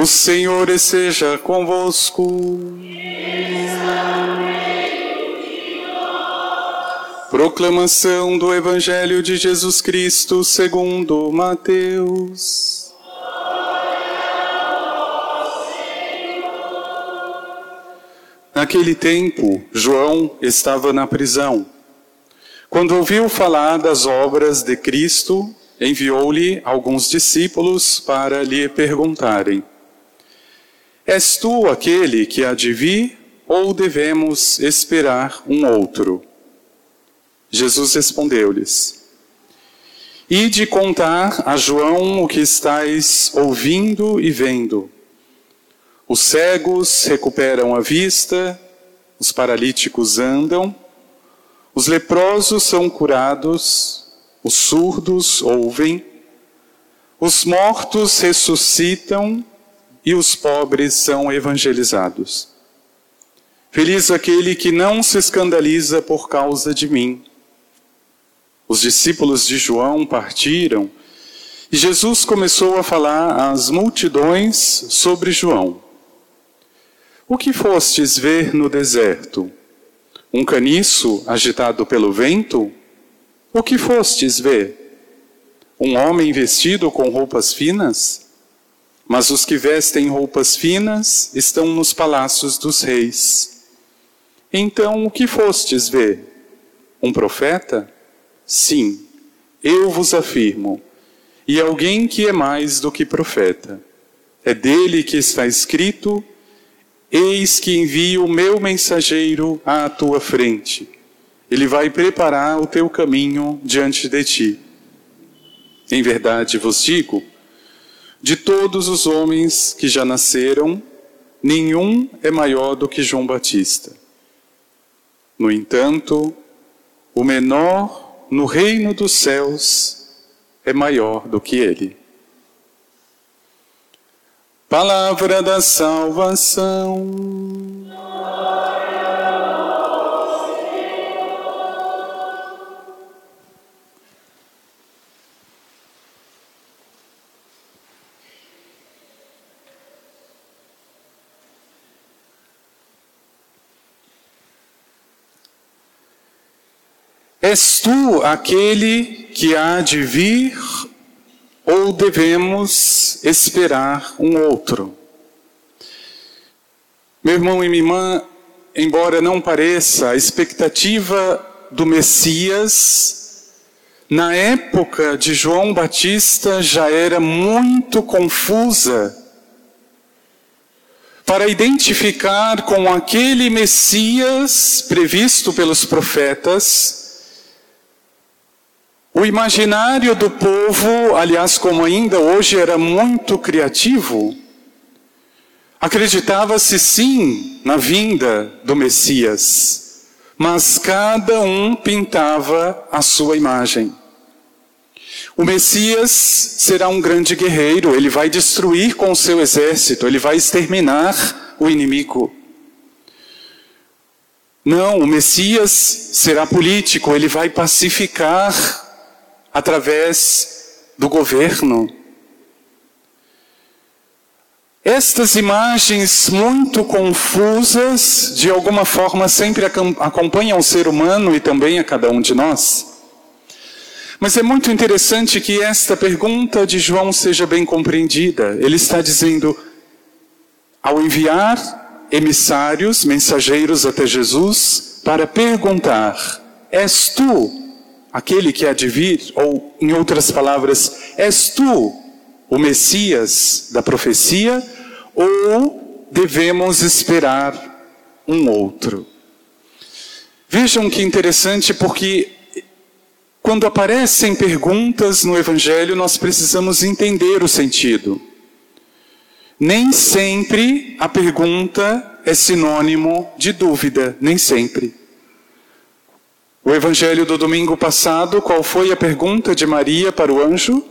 O Senhor esteja convosco. Proclamação do Evangelho de Jesus Cristo segundo Mateus. Naquele tempo, João estava na prisão. Quando ouviu falar das obras de Cristo, enviou-lhe alguns discípulos para lhe perguntarem: És tu aquele que há de vir, ou devemos esperar um outro? Jesus respondeu-lhes: Ide contar a João o que estáis ouvindo e vendo. Os cegos recuperam a vista, os paralíticos andam, os leprosos são curados, os surdos ouvem, os mortos ressuscitam e os pobres são evangelizados. Feliz aquele que não se escandaliza por causa de mim. Os discípulos de João partiram e Jesus começou a falar às multidões sobre João. O que fostes ver no deserto? Um caniço agitado pelo vento? O que fostes ver? Um homem vestido com roupas finas? Mas os que vestem roupas finas estão nos palácios dos reis. Então, o que fostes ver? Um profeta? Sim, eu vos afirmo, e alguém que é mais do que profeta. É dele que está escrito: Eis que envio o meu mensageiro à tua frente. Ele vai preparar o teu caminho diante de ti. Em verdade vos digo: de todos os homens que já nasceram, nenhum é maior do que João Batista. No entanto, o menor no reino dos céus é maior do que ele. Palavra da salvação. És tu aquele que há de vir ou devemos esperar um outro? Meu irmão e minha irmã, embora não pareça, a expectativa do Messias na época de João Batista já era muito confusa para identificar com aquele Messias previsto pelos profetas o imaginário do povo, aliás, como ainda hoje era muito criativo, acreditava-se sim na vinda do Messias, mas cada um pintava a sua imagem. O Messias será um grande guerreiro, ele vai destruir com o seu exército, ele vai exterminar o inimigo. Não, o Messias será político, ele vai pacificar através do governo. Estas imagens muito confusas, de alguma forma, sempre acompanham o ser humano e também a cada um de nós. Mas é muito interessante que esta pergunta de João seja bem compreendida. Ele está dizendo, ao enviar emissários, mensageiros até Jesus, para perguntar: És tu aquele que há de vir, ou em outras palavras, és tu o Messias da profecia, ou devemos esperar um outro? Vejam que interessante, porque quando aparecem perguntas no Evangelho, nós precisamos entender o sentido. Nem sempre a pergunta é sinônimo de dúvida, nem sempre. O evangelho do domingo passado, qual foi a pergunta de Maria para o anjo?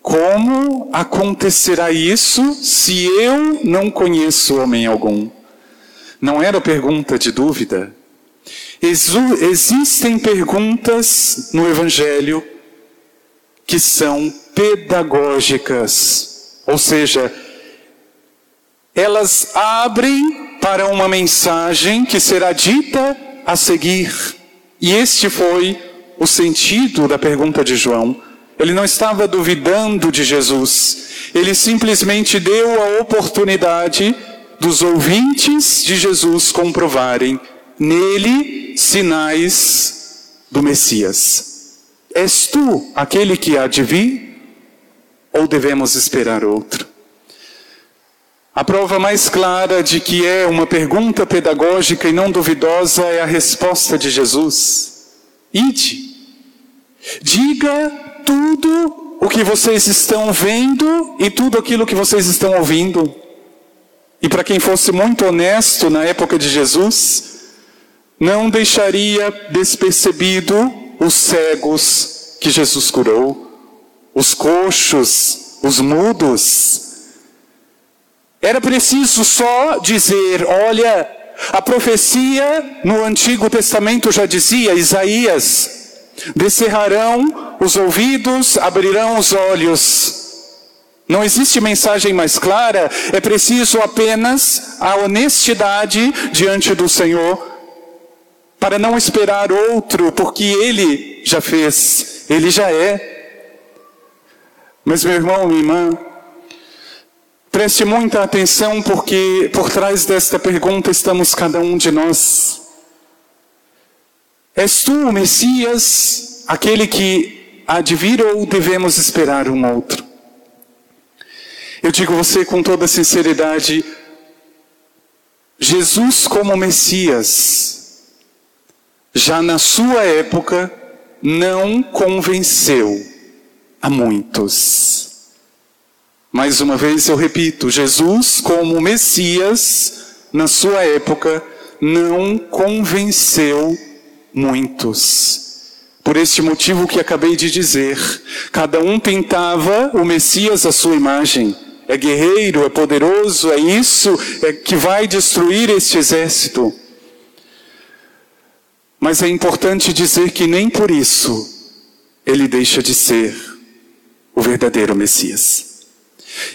Como acontecerá isso se eu não conheço homem algum? Não era pergunta de dúvida. Existem perguntas no Evangelho que são pedagógicas, ou seja, elas abrem para uma mensagem que será dita a seguir. E este foi o sentido da pergunta de João. Ele não estava duvidando de Jesus, ele simplesmente deu a oportunidade dos ouvintes de Jesus comprovarem nele sinais do Messias. És tu aquele que há de vir? Ou devemos esperar outro? A prova mais clara de que é uma pergunta pedagógica e não duvidosa é a resposta de Jesus. Ide, diga tudo o que vocês estão vendo e tudo aquilo que vocês estão ouvindo. E para quem fosse muito honesto na época de Jesus, não deixaria despercebido os cegos que Jesus curou, os coxos, os mudos. Era preciso só dizer: olha, a profecia no Antigo Testamento já dizia, Isaías, descerrarão os ouvidos, abrirão os olhos. Não existe mensagem mais clara, é preciso apenas a honestidade diante do Senhor, para não esperar outro, porque Ele já fez, Ele já é. Mas, meu irmão, minha irmã, Preste muita atenção, porque por trás desta pergunta estamos cada um de nós. És tu o Messias, aquele que há de vir ou devemos esperar um outro? Eu digo você com toda sinceridade, Jesus como Messias, já na sua época, não convenceu a muitos. Mais uma vez eu repito, Jesus, como Messias, na sua época, não convenceu muitos. Por este motivo que acabei de dizer, cada um pintava o Messias à sua imagem. É guerreiro, é poderoso, é isso é que vai destruir este exército. Mas é importante dizer que nem por isso ele deixa de ser o verdadeiro Messias.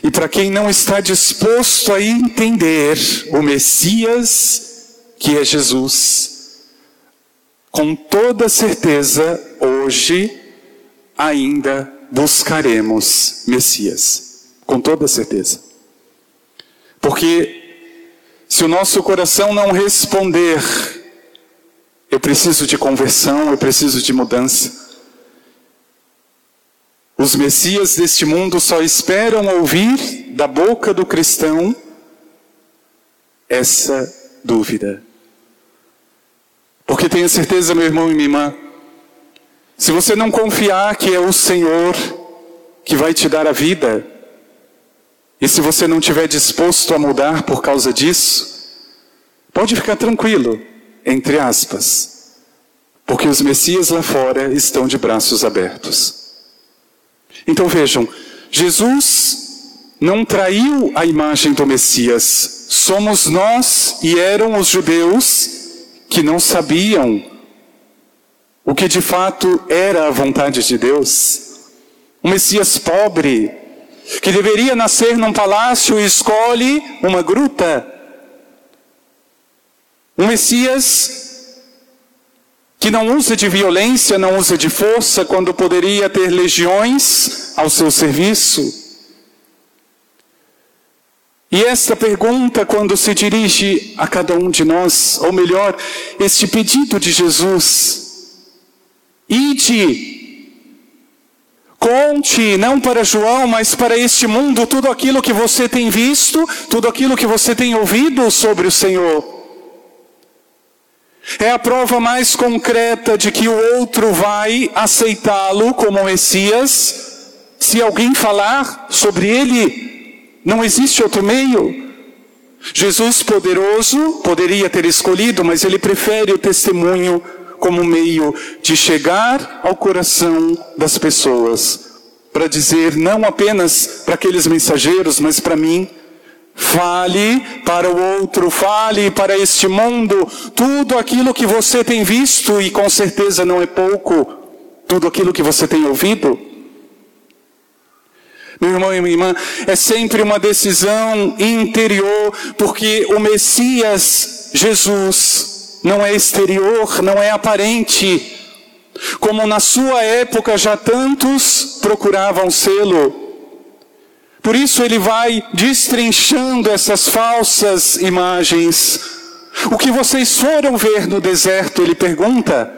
E para quem não está disposto a entender o Messias, que é Jesus, com toda certeza, hoje ainda buscaremos Messias. Com toda certeza. Porque se o nosso coração não responder, eu preciso de conversão, eu preciso de mudança. Os messias deste mundo só esperam ouvir da boca do cristão essa dúvida. Porque tenha certeza, meu irmão e minha irmã, se você não confiar que é o Senhor que vai te dar a vida, e se você não estiver disposto a mudar por causa disso, pode ficar tranquilo, entre aspas, porque os Messias lá fora estão de braços abertos. Então vejam, Jesus não traiu a imagem do Messias. Somos nós e eram os judeus que não sabiam o que de fato era a vontade de Deus. Um Messias pobre, que deveria nascer num palácio e escolhe uma gruta. Um Messias que não usa de violência, não usa de força, quando poderia ter legiões ao seu serviço. E esta pergunta, quando se dirige a cada um de nós, ou melhor, este pedido de Jesus, ide, conte, não para João, mas para este mundo, tudo aquilo que você tem visto, tudo aquilo que você tem ouvido sobre o Senhor. É a prova mais concreta de que o outro vai aceitá-lo como Messias. Se alguém falar sobre ele, não existe outro meio. Jesus poderoso poderia ter escolhido, mas ele prefere o testemunho como meio de chegar ao coração das pessoas, para dizer não apenas para aqueles mensageiros, mas para mim, Fale para o outro, fale para este mundo tudo aquilo que você tem visto e com certeza não é pouco, tudo aquilo que você tem ouvido. Meu irmão e minha irmã, é sempre uma decisão interior, porque o Messias, Jesus, não é exterior, não é aparente. Como na sua época já tantos procuravam sê-lo. Por isso ele vai destrinchando essas falsas imagens. O que vocês foram ver no deserto, ele pergunta.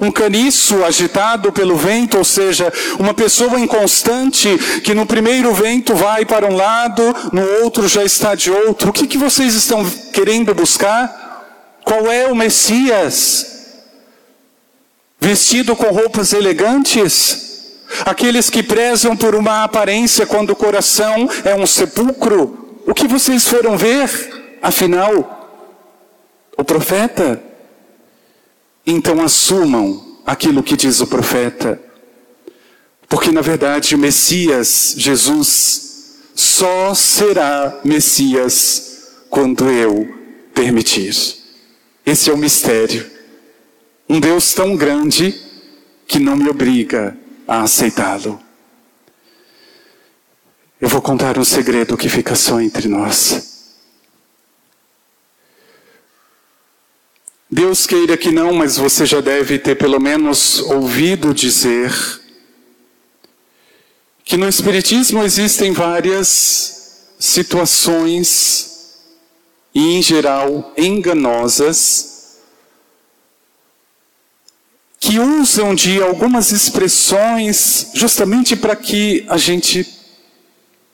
Um caniço agitado pelo vento, ou seja, uma pessoa inconstante que no primeiro vento vai para um lado, no outro já está de outro. O que, que vocês estão querendo buscar? Qual é o Messias? Vestido com roupas elegantes? Aqueles que prezam por uma aparência quando o coração é um sepulcro? O que vocês foram ver? Afinal, o profeta então assumam aquilo que diz o profeta. Porque na verdade o Messias, Jesus, só será Messias quando eu permitir. Esse é o mistério. Um Deus tão grande que não me obriga a aceitá-lo. Eu vou contar um segredo que fica só entre nós. Deus queira que não, mas você já deve ter pelo menos ouvido dizer que no Espiritismo existem várias situações, e em geral enganosas, que usam de algumas expressões justamente para que a gente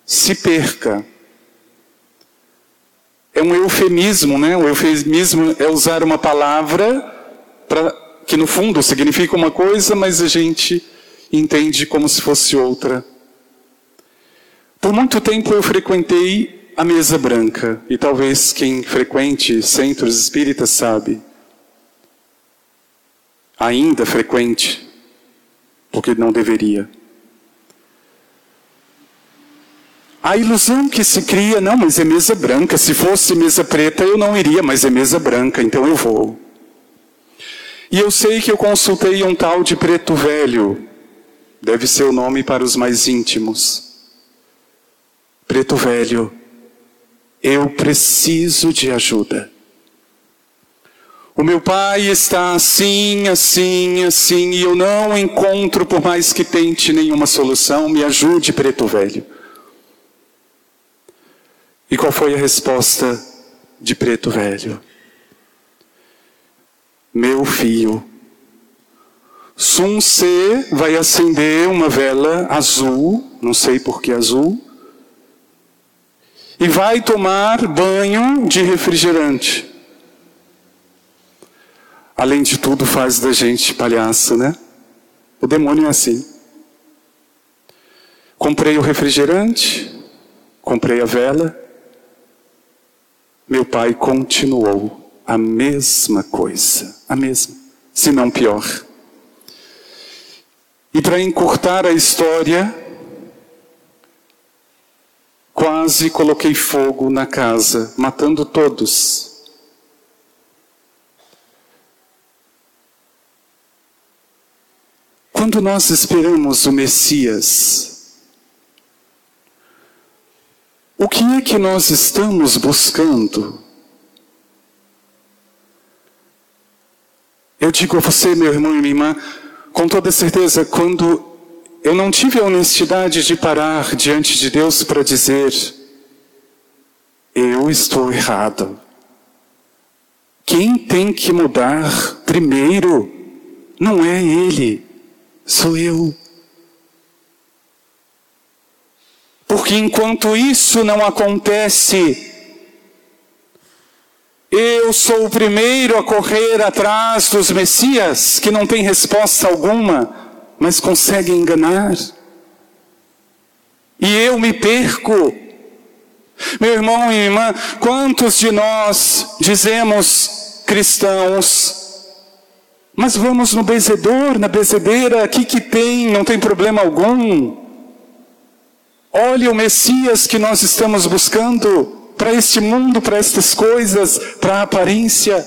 se perca é um eufemismo, né? O eufemismo é usar uma palavra para que no fundo significa uma coisa, mas a gente entende como se fosse outra. Por muito tempo eu frequentei a mesa branca, e talvez quem frequente centros espíritas sabe. Ainda frequente, porque não deveria. A ilusão que se cria, não, mas é mesa branca. Se fosse mesa preta, eu não iria, mas é mesa branca, então eu vou. E eu sei que eu consultei um tal de preto velho. Deve ser o nome para os mais íntimos. Preto velho, eu preciso de ajuda. O meu pai está assim, assim, assim, e eu não encontro, por mais que tente, nenhuma solução. Me ajude, preto velho. E qual foi a resposta de Preto Velho? Meu filho, Sun C vai acender uma vela azul, não sei por que azul, e vai tomar banho de refrigerante. Além de tudo, faz da gente palhaço, né? O demônio é assim. Comprei o refrigerante, comprei a vela, meu pai continuou a mesma coisa, a mesma, se não pior. E para encurtar a história, quase coloquei fogo na casa, matando todos. Quando nós esperamos o Messias, O que é que nós estamos buscando? Eu digo a você, meu irmão e minha irmã, com toda certeza, quando eu não tive a honestidade de parar diante de Deus para dizer: eu estou errado. Quem tem que mudar primeiro não é Ele, sou eu. Porque enquanto isso não acontece, eu sou o primeiro a correr atrás dos Messias, que não tem resposta alguma, mas consegue enganar. E eu me perco. Meu irmão e irmã, quantos de nós dizemos cristãos, mas vamos no bezedor, na bezedeira, aqui que tem, não tem problema algum. Olhe o Messias que nós estamos buscando para este mundo, para estas coisas, para a aparência.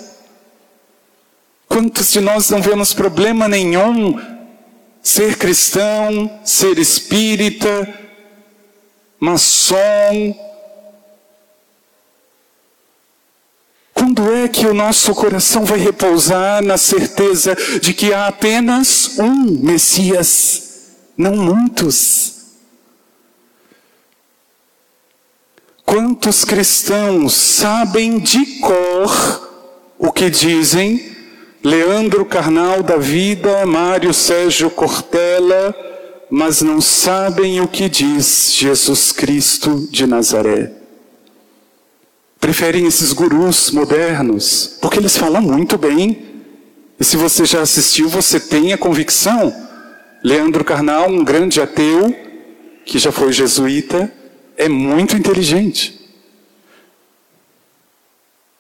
Quantos de nós não vemos problema nenhum ser cristão, ser espírita, maçom. Quando é que o nosso coração vai repousar na certeza de que há apenas um Messias, não muitos? Quantos cristãos sabem de cor o que dizem Leandro Carnal da Vida, Mário Sérgio Cortella, mas não sabem o que diz Jesus Cristo de Nazaré. Preferem esses gurus modernos, porque eles falam muito bem. E se você já assistiu, você tem a convicção. Leandro Carnal, um grande ateu, que já foi jesuíta, é muito inteligente.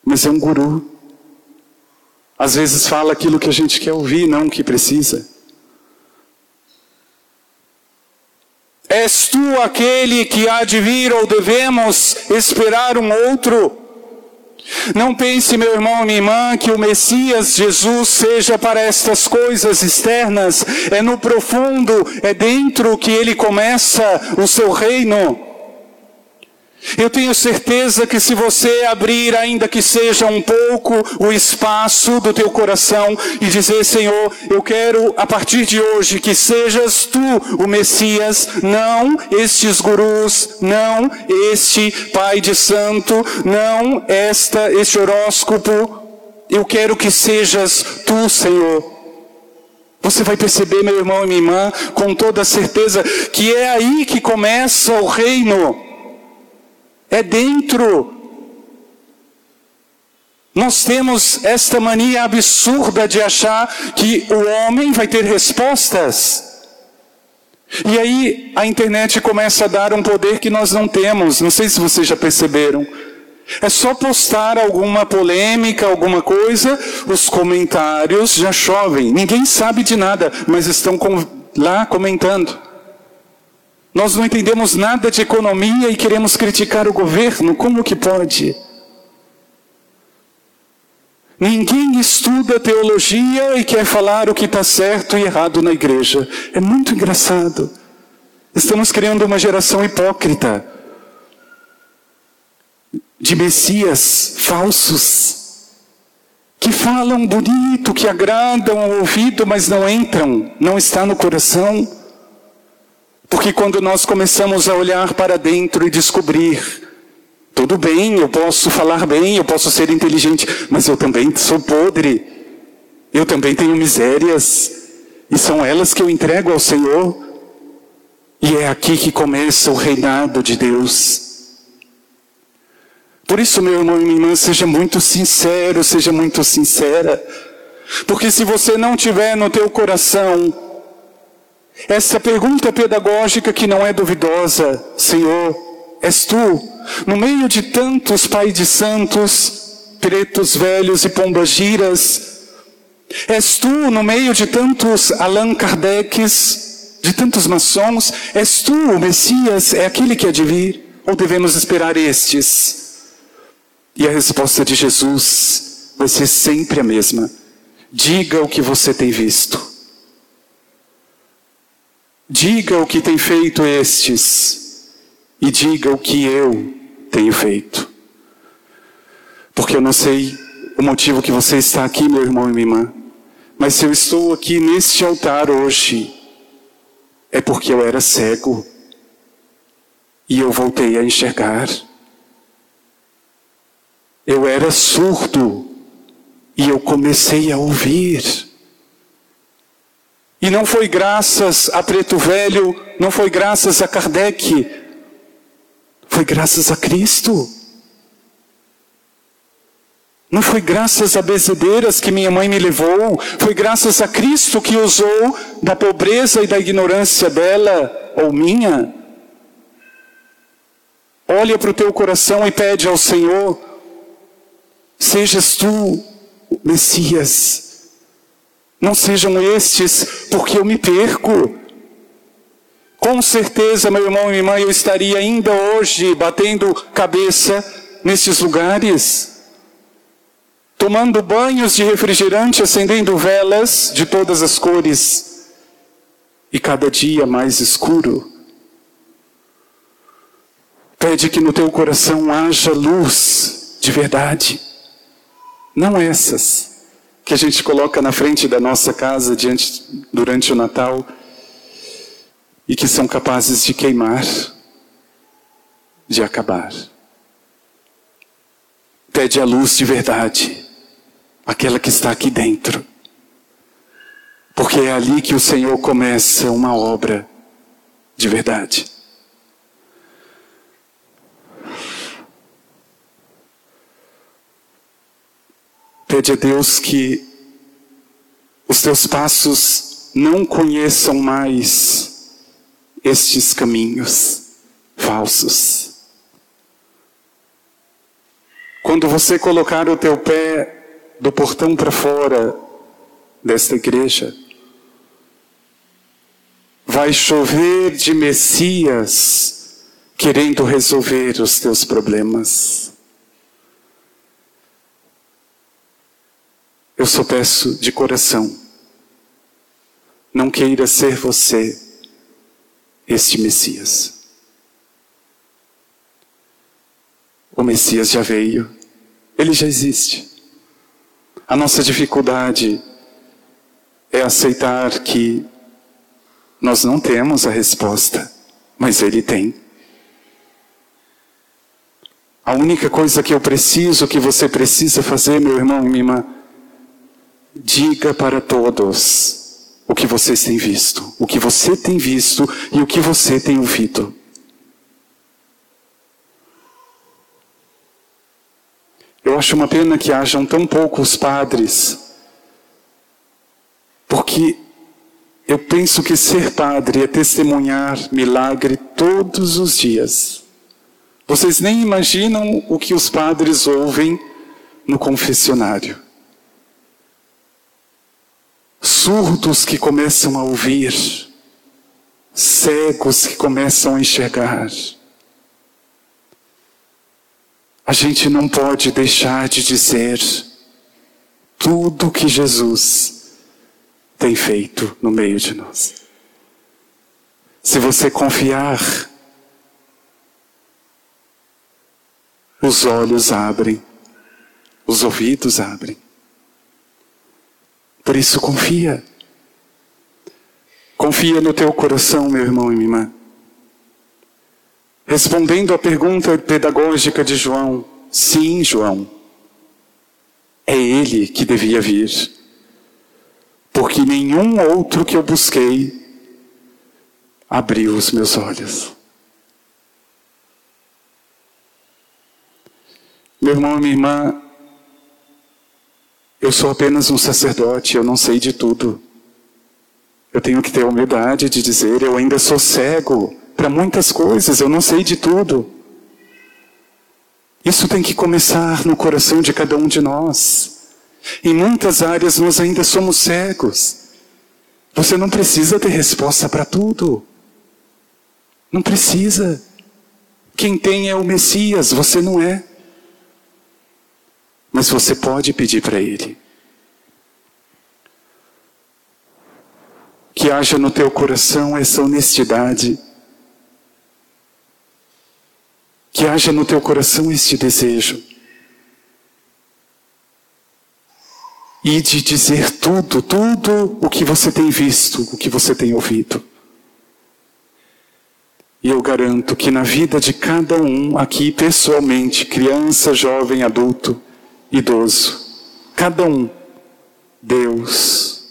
Mas é um guru. Às vezes fala aquilo que a gente quer ouvir, não o que precisa. És tu aquele que há de vir ou devemos esperar um outro? Não pense, meu irmão e minha irmã, que o Messias Jesus seja para estas coisas externas. É no profundo, é dentro que ele começa o seu reino. Eu tenho certeza que se você abrir, ainda que seja um pouco, o espaço do teu coração e dizer, Senhor, eu quero a partir de hoje que sejas tu o Messias, não estes gurus, não este Pai de Santo, não esta, este horóscopo. Eu quero que sejas tu, Senhor. Você vai perceber, meu irmão e minha irmã, com toda certeza, que é aí que começa o reino. É dentro. Nós temos esta mania absurda de achar que o homem vai ter respostas. E aí a internet começa a dar um poder que nós não temos. Não sei se vocês já perceberam. É só postar alguma polêmica, alguma coisa, os comentários já chovem. Ninguém sabe de nada, mas estão lá comentando. Nós não entendemos nada de economia e queremos criticar o governo, como que pode? Ninguém estuda teologia e quer falar o que está certo e errado na igreja. É muito engraçado. Estamos criando uma geração hipócrita de messias falsos que falam bonito, que agradam ao ouvido, mas não entram, não está no coração. Porque quando nós começamos a olhar para dentro e descobrir, tudo bem, eu posso falar bem, eu posso ser inteligente, mas eu também sou podre, eu também tenho misérias, e são elas que eu entrego ao Senhor. E é aqui que começa o reinado de Deus. Por isso, meu irmão e minha irmã, seja muito sincero, seja muito sincera. Porque se você não tiver no teu coração essa pergunta pedagógica que não é duvidosa, Senhor, és tu, no meio de tantos pais de santos, pretos velhos e pombagiras, és tu, no meio de tantos Allan Kardec's, de tantos maçons, és tu o Messias, é aquele que há de vir, ou devemos esperar estes? E a resposta de Jesus vai ser sempre a mesma. Diga o que você tem visto. Diga o que tem feito estes, e diga o que eu tenho feito. Porque eu não sei o motivo que você está aqui, meu irmão e minha irmã, mas se eu estou aqui neste altar hoje, é porque eu era cego e eu voltei a enxergar. Eu era surdo e eu comecei a ouvir. E não foi graças a Preto Velho, não foi graças a Kardec, foi graças a Cristo. Não foi graças a bezedeiras que minha mãe me levou, foi graças a Cristo que usou da pobreza e da ignorância dela ou minha. Olha para o teu coração e pede ao Senhor: sejas tu, Messias, não sejam estes, porque eu me perco. Com certeza, meu irmão e minha irmã, eu estaria ainda hoje batendo cabeça nesses lugares, tomando banhos de refrigerante, acendendo velas de todas as cores, e cada dia mais escuro. Pede que no teu coração haja luz de verdade. Não essas que a gente coloca na frente da nossa casa diante, durante o Natal e que são capazes de queimar, de acabar. Pede a luz de verdade, aquela que está aqui dentro. Porque é ali que o Senhor começa uma obra de verdade. Pede a Deus que os teus passos não conheçam mais estes caminhos falsos. Quando você colocar o teu pé do portão para fora desta igreja, vai chover de Messias querendo resolver os teus problemas. Eu só peço de coração, não queira ser você este Messias. O Messias já veio, ele já existe. A nossa dificuldade é aceitar que nós não temos a resposta, mas Ele tem. A única coisa que eu preciso, que você precisa fazer, meu irmão e minha irmã, diga para todos o que vocês têm visto, o que você tem visto e o que você tem ouvido. Eu acho uma pena que hajam tão poucos padres, porque eu penso que ser padre é testemunhar milagre todos os dias. Vocês nem imaginam o que os padres ouvem no confessionário. Surdos que começam a ouvir, cegos que começam a enxergar. A gente não pode deixar de dizer tudo que Jesus tem feito no meio de nós. Se você confiar, os olhos abrem, os ouvidos abrem. Por isso confia. Confia no teu coração, meu irmão e minha irmã. Respondendo à pergunta pedagógica de João, sim, João, é ele que devia vir porque nenhum outro que eu busquei abriu os meus olhos. Meu irmão e minha irmã, eu sou apenas um sacerdote, eu não sei de tudo. Eu tenho que ter a humildade de dizer, eu ainda sou cego para muitas coisas, eu não sei de tudo. Isso tem que começar no coração de cada um de nós. Em muitas áreas nós ainda somos cegos. Você não precisa ter resposta para tudo. Não precisa. Quem tem é o Messias, você não é. Mas você pode pedir para Ele. Que haja no teu coração essa honestidade. Que haja no teu coração este desejo. e de dizer tudo, tudo o que você tem visto, o que você tem ouvido. E eu garanto que na vida de cada um aqui pessoalmente, criança, jovem, adulto, idoso, cada um, Deus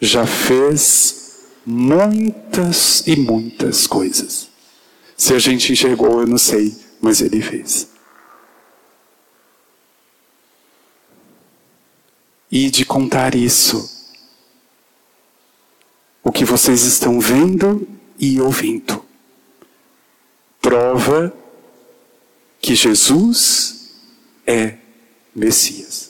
já fez muitas e muitas coisas. Se a gente enxergou, eu não sei, mas Ele fez. e de contar isso. O que vocês estão vendo e ouvindo. Prova que Jesus é Messias.